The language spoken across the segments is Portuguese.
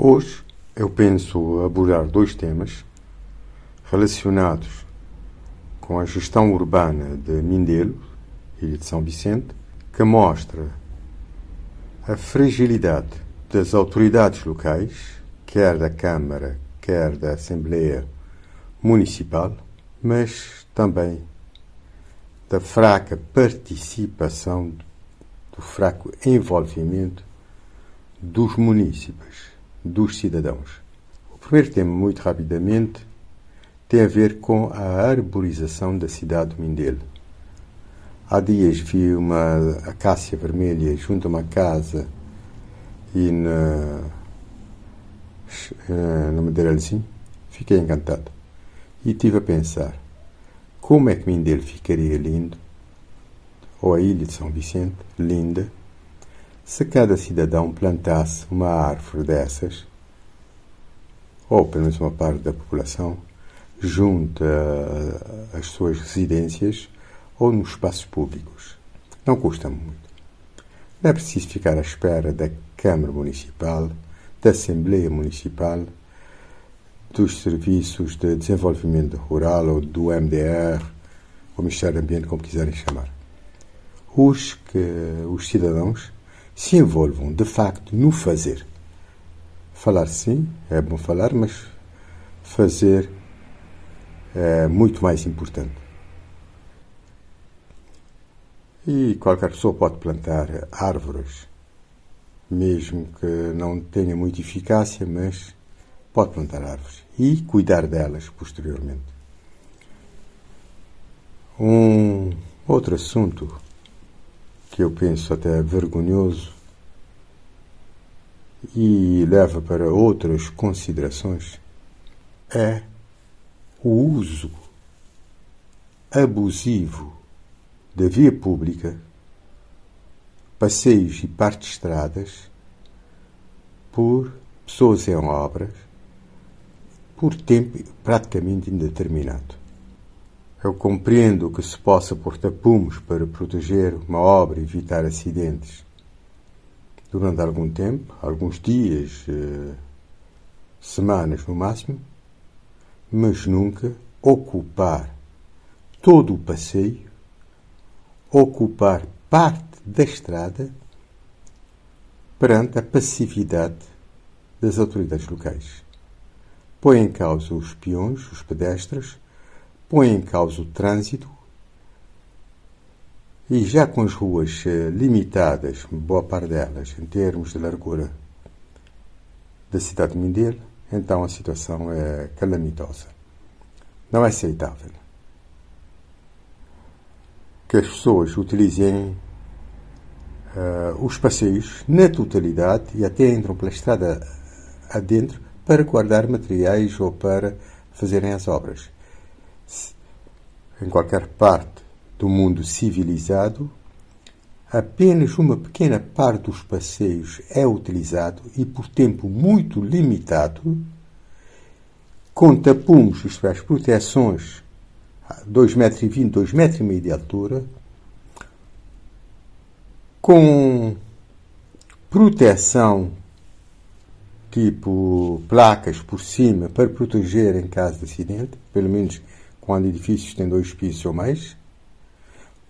Hoje eu penso abordar dois temas relacionados com a gestão urbana de Mindelo, Ilha de São Vicente, que mostra a fragilidade das autoridades locais, quer da Câmara, quer da Assembleia Municipal, mas também da fraca participação, do fraco envolvimento dos municípios dos cidadãos. O primeiro tema, muito rapidamente, tem a ver com a arborização da cidade de Mindelo. Há dias vi uma acácia vermelha junto a uma casa e na, eh, no Madeiralzinho. Fiquei encantado. E estive a pensar como é que Mindelo ficaria lindo, ou a ilha de São Vicente, linda, se cada cidadão plantasse uma árvore dessas, ou pelo menos uma parte da população, junto às suas residências ou nos espaços públicos. Não custa muito. Não é preciso ficar à espera da Câmara Municipal, da Assembleia Municipal, dos Serviços de Desenvolvimento Rural ou do MDR, ou Ministério do Ambiente, como quiserem chamar. Os que os cidadãos se envolvam de facto no fazer. Falar sim, é bom falar, mas fazer é muito mais importante. E qualquer pessoa pode plantar árvores, mesmo que não tenha muita eficácia, mas pode plantar árvores e cuidar delas posteriormente. Um outro assunto que eu penso até vergonhoso e leva para outras considerações é o uso abusivo da via pública, passeios e partes estradas por pessoas em obras por tempo praticamente indeterminado. Eu compreendo que se possa pôr tapumes para proteger uma obra e evitar acidentes durante algum tempo, alguns dias, eh, semanas no máximo, mas nunca ocupar todo o passeio, ocupar parte da estrada perante a passividade das autoridades locais. Põe em causa os peões, os pedestres, põe em causa o trânsito e já com as ruas eh, limitadas, boa parte delas, em termos de largura da cidade de Mindelo, então a situação é calamitosa. Não é aceitável que as pessoas utilizem uh, os passeios na totalidade e até entram pela estrada adentro para guardar materiais ou para fazerem as obras em qualquer parte do mundo civilizado, apenas uma pequena parte dos passeios é utilizado e por tempo muito limitado, com tapumes, isto é, as proteções a 2,20 metros, 2,5 metros de altura, com proteção tipo placas por cima para proteger em caso de acidente, pelo menos quando edifícios têm dois pisos ou mais,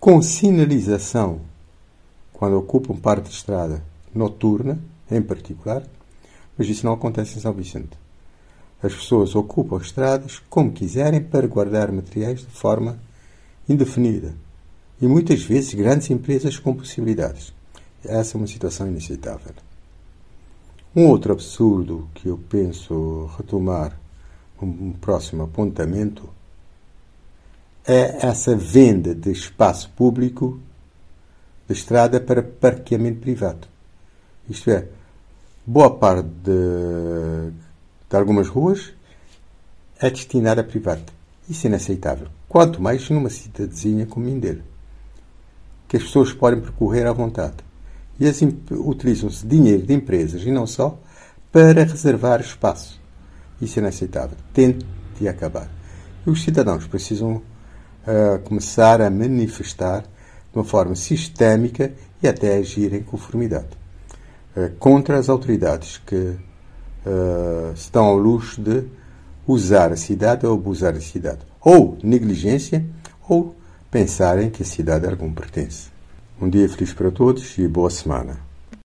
com sinalização quando ocupam parte de estrada noturna, em particular, mas isso não acontece em São Vicente. As pessoas ocupam estradas como quiserem para guardar materiais de forma indefinida. E muitas vezes grandes empresas com possibilidades. Essa é uma situação inaceitável. Um outro absurdo que eu penso retomar um próximo apontamento é essa venda de espaço público de estrada para parqueamento privado. Isto é, boa parte de, de algumas ruas é destinada a privado. Isso é inaceitável. Quanto mais numa cidadezinha como Mindelo, que as pessoas podem percorrer à vontade. E assim utilizam-se dinheiro de empresas e não só para reservar espaço. Isso é inaceitável. Tente de acabar. E os cidadãos precisam a começar a manifestar de uma forma sistémica e até agir em conformidade contra as autoridades que uh, estão ao luxo de usar a cidade ou abusar da cidade. Ou negligência, ou pensarem que a cidade é como pertence. Um dia feliz para todos e boa semana.